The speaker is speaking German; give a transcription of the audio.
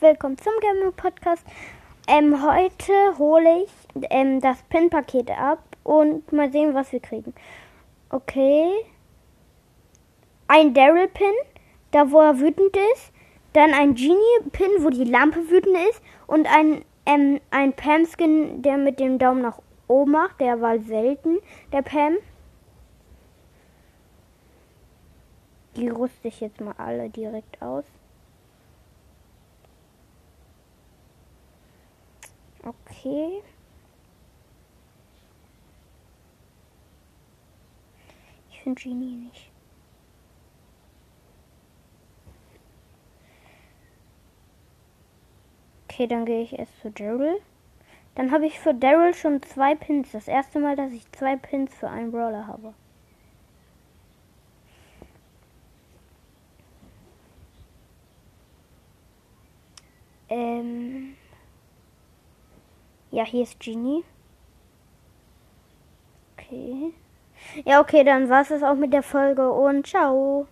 willkommen zum Gaming Podcast. Ähm, heute hole ich ähm, das Pin-Paket ab und mal sehen, was wir kriegen. Okay. Ein Daryl-Pin, da wo er wütend ist. Dann ein Genie-Pin, wo die Lampe wütend ist. Und ein, ähm, ein Pam-Skin, der mit dem Daumen nach oben macht. Der war selten, der Pam. Die rüste ich jetzt mal alle direkt aus. Okay. Ich finde Genie nicht. Okay, dann gehe ich erst zu Daryl. Dann habe ich für Daryl schon zwei Pins. Das erste Mal, dass ich zwei Pins für einen Brawler habe. Ähm. Ja, hier ist Genie. Okay. Ja, okay, dann war es auch mit der Folge und ciao.